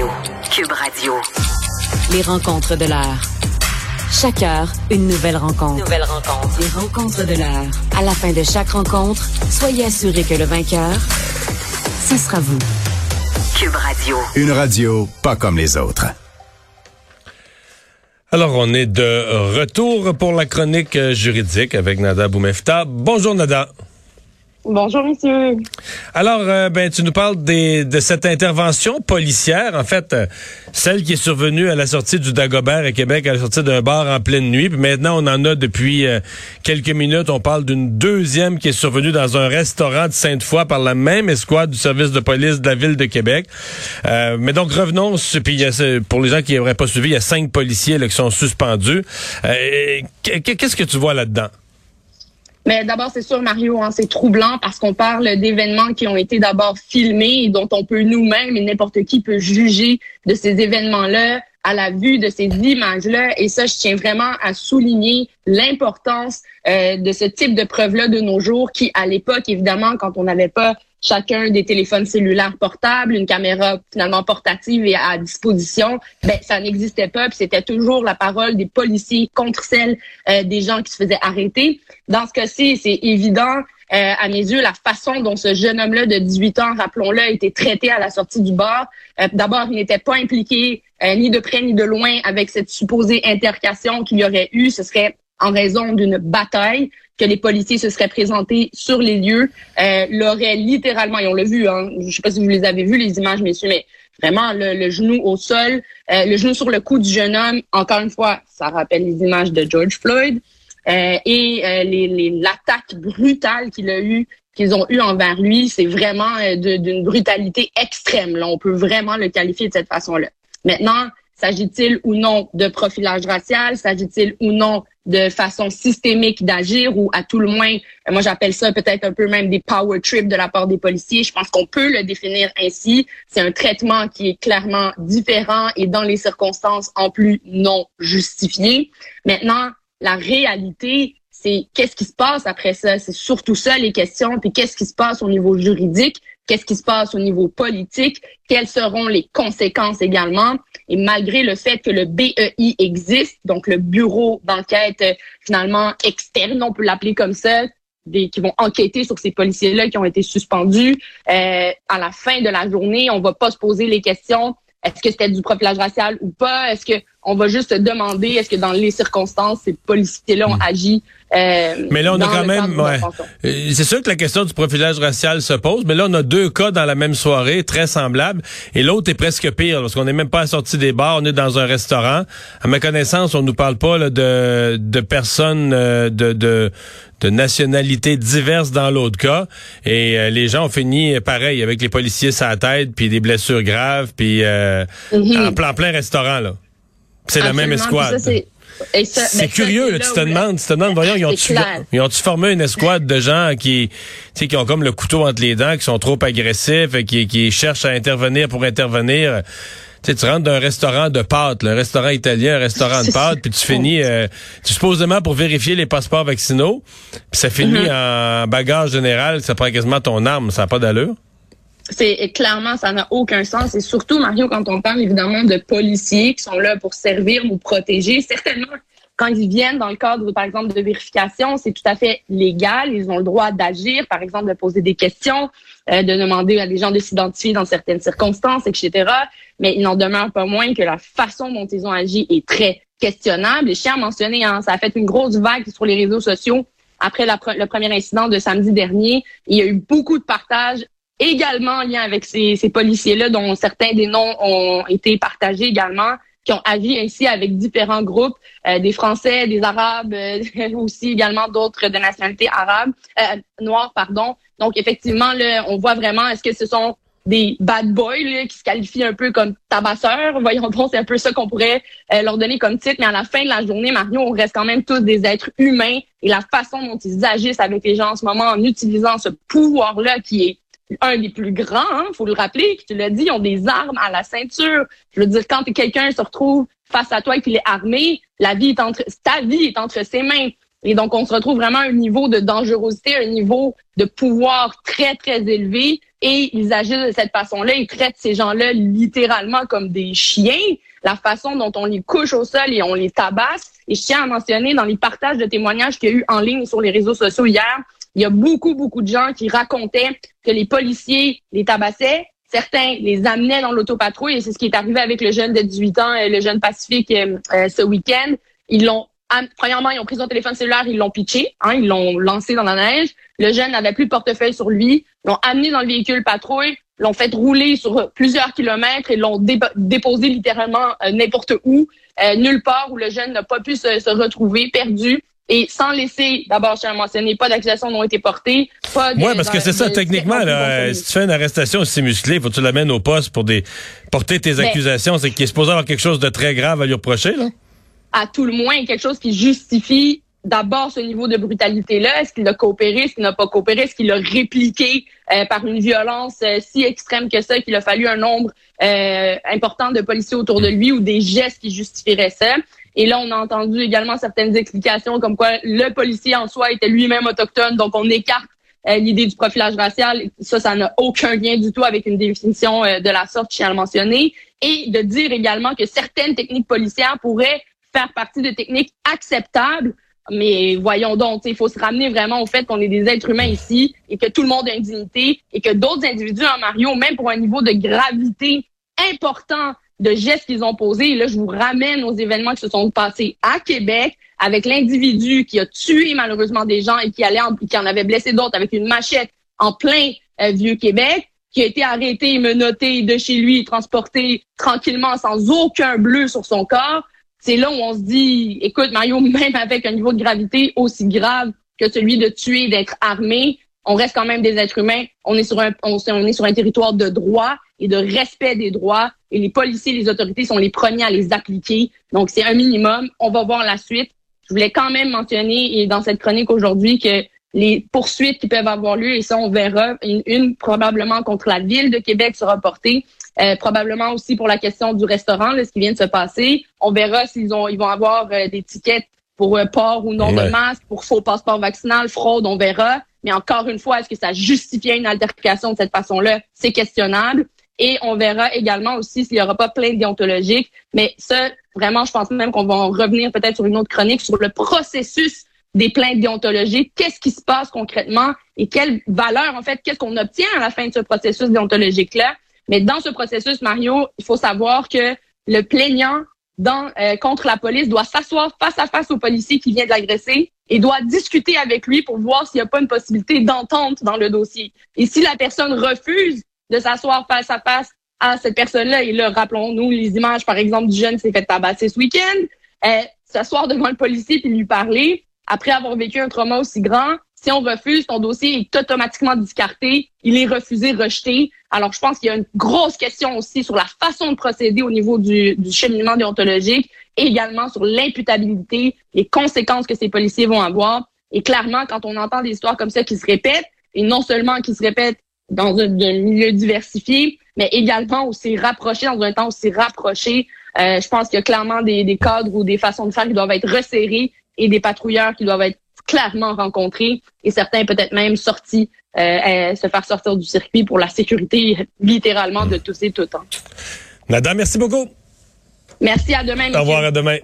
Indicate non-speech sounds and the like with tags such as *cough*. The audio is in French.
Radio. Cube Radio. Les rencontres de l'heure. Chaque heure, une nouvelle rencontre. Nouvelle rencontre. Les rencontres de l'heure. À la fin de chaque rencontre, soyez assurés que le vainqueur, ce sera vous. Cube Radio. Une radio pas comme les autres. Alors, on est de retour pour la chronique euh, juridique avec Nada Boumefta. Bonjour Nada. Bonjour, monsieur. Alors, euh, ben, tu nous parles des, de cette intervention policière, en fait, euh, celle qui est survenue à la sortie du Dagobert à Québec, à la sortie d'un bar en pleine nuit. Puis maintenant, on en a depuis euh, quelques minutes. On parle d'une deuxième qui est survenue dans un restaurant de Sainte-Foy par la même escouade du service de police de la ville de Québec. mais donc, revenons. Puis, pour les gens qui n'auraient pas suivi, il y a cinq policiers là, qui sont suspendus. Qu'est-ce que tu vois là-dedans? Mais d'abord, c'est sûr, Mario, hein, c'est troublant parce qu'on parle d'événements qui ont été d'abord filmés et dont on peut nous-mêmes et n'importe qui peut juger de ces événements-là à la vue de ces images-là. Et ça, je tiens vraiment à souligner l'importance euh, de ce type de preuves-là de nos jours qui, à l'époque, évidemment, quand on n'avait pas chacun des téléphones cellulaires portables, une caméra finalement portative et à disposition, ben ça n'existait pas, c'était toujours la parole des policiers contre celle euh, des gens qui se faisaient arrêter. Dans ce cas-ci, c'est évident. Euh, à mes yeux, la façon dont ce jeune homme-là de 18 ans, rappelons-le, a été traité à la sortie du bar. Euh, d'abord, il n'était pas impliqué ni de près ni de loin avec cette supposée intercation qu'il y aurait eu. Ce serait en raison d'une bataille que les policiers se seraient présentés sur les lieux, euh, l'auraient littéralement, et on l'a vu, hein, je ne sais pas si vous les avez vus, les images, messieurs, mais vraiment le, genou au sol, euh, le genou sur le cou du jeune homme, encore une fois, ça rappelle les images de George Floyd, euh, et euh, les, l'attaque brutale qu'il a qu'ils ont eu envers lui, c'est vraiment d'une brutalité extrême. Là. On peut vraiment le qualifier de cette façon-là. Maintenant, s'agit-il ou non de profilage racial? S'agit-il ou non de façon systémique d'agir ou à tout le moins, euh, moi j'appelle ça peut-être un peu même des power trips de la part des policiers. Je pense qu'on peut le définir ainsi. C'est un traitement qui est clairement différent et dans les circonstances en plus non justifié. Maintenant, la réalité, c'est qu'est-ce qui se passe après ça? C'est surtout ça les questions. Puis qu'est-ce qui se passe au niveau juridique? Qu'est-ce qui se passe au niveau politique, quelles seront les conséquences également. Et malgré le fait que le BEI existe, donc le bureau d'enquête euh, finalement externe, on peut l'appeler comme ça, des, qui vont enquêter sur ces policiers-là qui ont été suspendus. Euh, à la fin de la journée, on va pas se poser les questions est-ce que c'était du profilage racial ou pas? Est-ce que on va juste se demander est-ce que dans les circonstances, ces policiers-là ont hmm. agi euh, mais là, on a quand même, ouais. Euh, c'est sûr que la question du profilage racial se pose, mais là, on a deux cas dans la même soirée, très semblables, et l'autre est presque pire, parce qu'on n'est même pas sorti des bars, on est dans un restaurant. À ma connaissance, on nous parle pas là, de, de personnes euh, de, de, de nationalités diverses dans l'autre cas, et les gens ont fini pareil, avec les policiers sur la tête, puis des blessures graves, puis mm-hmm. en plein, plein restaurant, là. C'est la même escouade. C'est ben, curieux, là, tu te demandes, tu te demandes, voyons, ils ont-tu ont formé une escouade de gens qui, qui ont comme le couteau entre les dents, qui sont trop agressifs, et qui, qui cherchent à intervenir pour intervenir? tu rentres d'un restaurant de pâtes, un restaurant italien, un restaurant de *laughs* pâtes, puis tu finis, euh, tu supposément pour vérifier les passeports vaccinaux, puis ça finit mm-hmm. en bagage général, ça prend quasiment ton arme, ça n'a pas d'allure. C'est clairement, ça n'a aucun sens. Et surtout, Mario, quand on parle évidemment de policiers qui sont là pour servir, nous protéger, certainement, quand ils viennent dans le cadre, par exemple, de vérification, c'est tout à fait légal. Ils ont le droit d'agir, par exemple, de poser des questions, euh, de demander à des gens de s'identifier dans certaines circonstances, etc. Mais il n'en demeure pas moins que la façon dont ils ont agi est très questionnable. Et je tiens à mentionner, hein, ça a fait une grosse vague sur les réseaux sociaux après le premier incident de samedi dernier. Il y a eu beaucoup de partages également en lien avec ces, ces policiers-là, dont certains des noms ont été partagés également, qui ont agi ainsi avec différents groupes, euh, des Français, des Arabes, euh, *laughs* aussi également d'autres de nationalité arabe, euh, noire, pardon. Donc effectivement, là, on voit vraiment, est-ce que ce sont des bad boys là, qui se qualifient un peu comme tabasseurs? Voyons donc, c'est un peu ça qu'on pourrait euh, leur donner comme titre. Mais à la fin de la journée, Mario, on reste quand même tous des êtres humains. Et la façon dont ils agissent avec les gens en ce moment en utilisant ce pouvoir-là qui est un des plus grands, hein, faut le rappeler, tu l'as dit, ont des armes à la ceinture. Je veux dire, quand quelqu'un se retrouve face à toi et qu'il est armé, la vie est entre, ta vie est entre ses mains. Et donc, on se retrouve vraiment à un niveau de dangerosité, un niveau de pouvoir très, très élevé. Et ils agissent de cette façon-là. Ils traitent ces gens-là littéralement comme des chiens. La façon dont on les couche au sol et on les tabasse. Et je tiens à mentionner dans les partages de témoignages qu'il y a eu en ligne sur les réseaux sociaux hier, il y a beaucoup, beaucoup de gens qui racontaient que les policiers les tabassaient, Certains les amenaient dans l'autopatrouille et c'est ce qui est arrivé avec le jeune de 18 ans, euh, le jeune Pacifique, euh, euh, ce week-end. Ils l'ont premièrement, ils ont pris son téléphone cellulaire, ils l'ont pitché, hein, ils l'ont lancé dans la neige. Le jeune n'avait plus de portefeuille sur lui. L'ont amené dans le véhicule patrouille, l'ont fait rouler sur plusieurs kilomètres et l'ont déposé littéralement n'importe où, nulle part où le jeune n'a pas pu se retrouver, perdu et sans laisser, d'abord, je tiens à mentionner, pas d'accusations n'ont été portées. Pas Oui, parce que c'est ça, techniquement, là, si tu fais une arrestation aussi musclée, faut que tu l'amènes au poste pour des porter tes accusations. C'est qu'il est supposé avoir quelque chose de très grave à lui reprocher, là? À tout le moins, quelque chose qui justifie d'abord ce niveau de brutalité-là. Est-ce qu'il a coopéré? Est-ce qu'il n'a pas coopéré? Est-ce qu'il a répliqué euh, par une violence euh, si extrême que ça qu'il a fallu un nombre euh, important de policiers autour de lui ou des gestes qui justifieraient ça? Et là, on a entendu également certaines explications comme quoi le policier en soi était lui-même autochtone, donc on écarte euh, l'idée du profilage racial. Ça, ça n'a aucun lien du tout avec une définition euh, de la sorte, je tiens à le mentionner. Et de dire également que certaines techniques policières pourraient faire partie de techniques acceptables. Mais voyons donc, il faut se ramener vraiment au fait qu'on est des êtres humains ici et que tout le monde a une dignité et que d'autres individus en Mario, même pour un niveau de gravité important de gestes qu'ils ont posés. Et là, je vous ramène aux événements qui se sont passés à Québec avec l'individu qui a tué malheureusement des gens et qui allait en, qui en avait blessé d'autres avec une machette en plein euh, vieux Québec, qui a été arrêté, menotté de chez lui, transporté tranquillement sans aucun bleu sur son corps. C'est là où on se dit, écoute, Mario, *laughs* même avec un niveau de gravité aussi grave que celui de tuer, d'être armé, on reste quand même des êtres humains. On est sur un, on, est sur un territoire de droit et de respect des droits. Et les policiers, les autorités sont les premiers à les appliquer. Donc, c'est un minimum. On va voir la suite. Je voulais quand même mentionner, et dans cette chronique aujourd'hui, que les poursuites qui peuvent avoir lieu, et ça, on verra, une, probablement contre la ville de Québec sera portée, euh, probablement aussi pour la question du restaurant, ce qui vient de se passer. On verra s'ils ont, ils vont avoir euh, des tickets pour euh, port ou non de masque, pour faux passeport vaccinal, fraude, on verra. Mais encore une fois, est-ce que ça justifiait une altercation de cette façon-là? C'est questionnable. Et on verra également aussi s'il n'y aura pas plein déontologique. Mais ça, vraiment, je pense même qu'on va en revenir peut-être sur une autre chronique sur le processus des plaintes déontologiques. Qu'est-ce qui se passe concrètement et quelle valeur, en fait, qu'est-ce qu'on obtient à la fin de ce processus déontologique-là? Mais dans ce processus, Mario, il faut savoir que le plaignant dans, euh, contre la police doit s'asseoir face à face au policier qui vient de l'agresser et doit discuter avec lui pour voir s'il n'y a pas une possibilité d'entente dans le dossier. Et si la personne refuse de s'asseoir face à face à cette personne-là, et là, rappelons-nous les images, par exemple, du jeune qui s'est fait tabasser ce week-end, euh, s'asseoir devant le policier puis lui parler, après avoir vécu un trauma aussi grand, si on refuse, ton dossier est automatiquement discarté, il est refusé, rejeté. Alors, je pense qu'il y a une grosse question aussi sur la façon de procéder au niveau du, du cheminement déontologique et également sur l'imputabilité, les conséquences que ces policiers vont avoir. Et clairement, quand on entend des histoires comme ça qui se répètent, et non seulement qui se répètent dans un, milieu diversifié, mais également aussi rapproché, dans un temps aussi rapproché, euh, je pense qu'il y a clairement des, des cadres ou des façons de faire qui doivent être resserrés et des patrouilleurs qui doivent être clairement rencontrés et certains peut-être même sortis, euh, se faire sortir du circuit pour la sécurité littéralement de tous et tout temps. Madame, merci beaucoup. Merci, à demain. Au revoir, à demain.